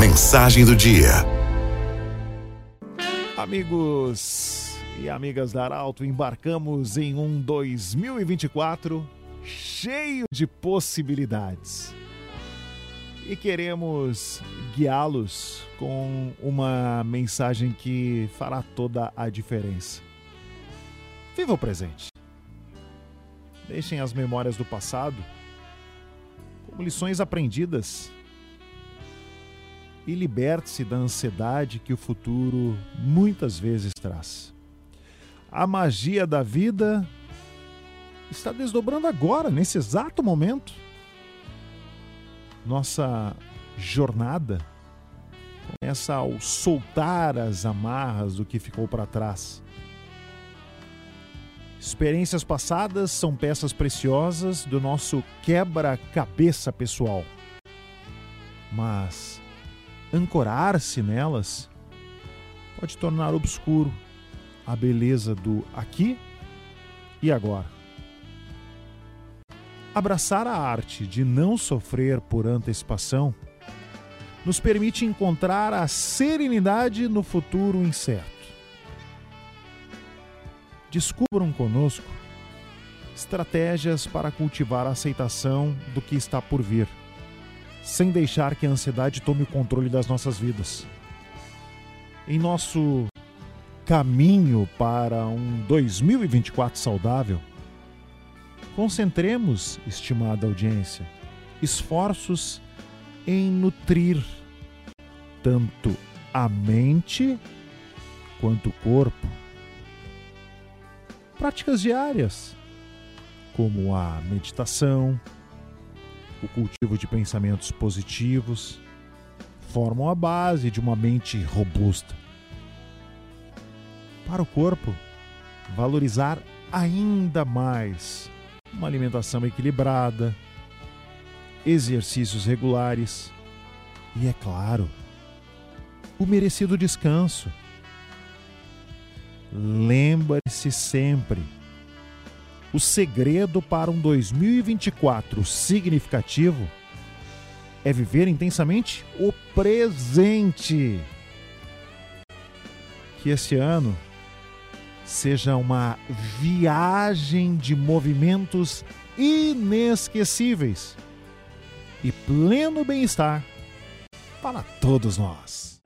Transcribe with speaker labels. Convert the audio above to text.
Speaker 1: Mensagem do dia.
Speaker 2: Amigos e amigas da Arauto, embarcamos em um 2024 cheio de possibilidades. E queremos guiá-los com uma mensagem que fará toda a diferença. Viva o presente. Deixem as memórias do passado como lições aprendidas e liberte-se da ansiedade que o futuro muitas vezes traz. A magia da vida está desdobrando agora, nesse exato momento. Nossa jornada começa ao soltar as amarras do que ficou para trás. Experiências passadas são peças preciosas do nosso quebra-cabeça pessoal. Mas ancorar-se nelas pode tornar obscuro a beleza do aqui e agora. Abraçar a arte de não sofrer por antecipação nos permite encontrar a serenidade no futuro incerto. Descubram conosco estratégias para cultivar a aceitação do que está por vir, sem deixar que a ansiedade tome o controle das nossas vidas. Em nosso caminho para um 2024 saudável, concentremos, estimada audiência, esforços em nutrir tanto a mente quanto o corpo práticas diárias, como a meditação, o cultivo de pensamentos positivos, formam a base de uma mente robusta. Para o corpo, valorizar ainda mais uma alimentação equilibrada, exercícios regulares e, é claro, o merecido descanso Lembre-se sempre: o segredo para um 2024 significativo é viver intensamente o presente. Que esse ano seja uma viagem de movimentos inesquecíveis e pleno bem-estar para todos nós.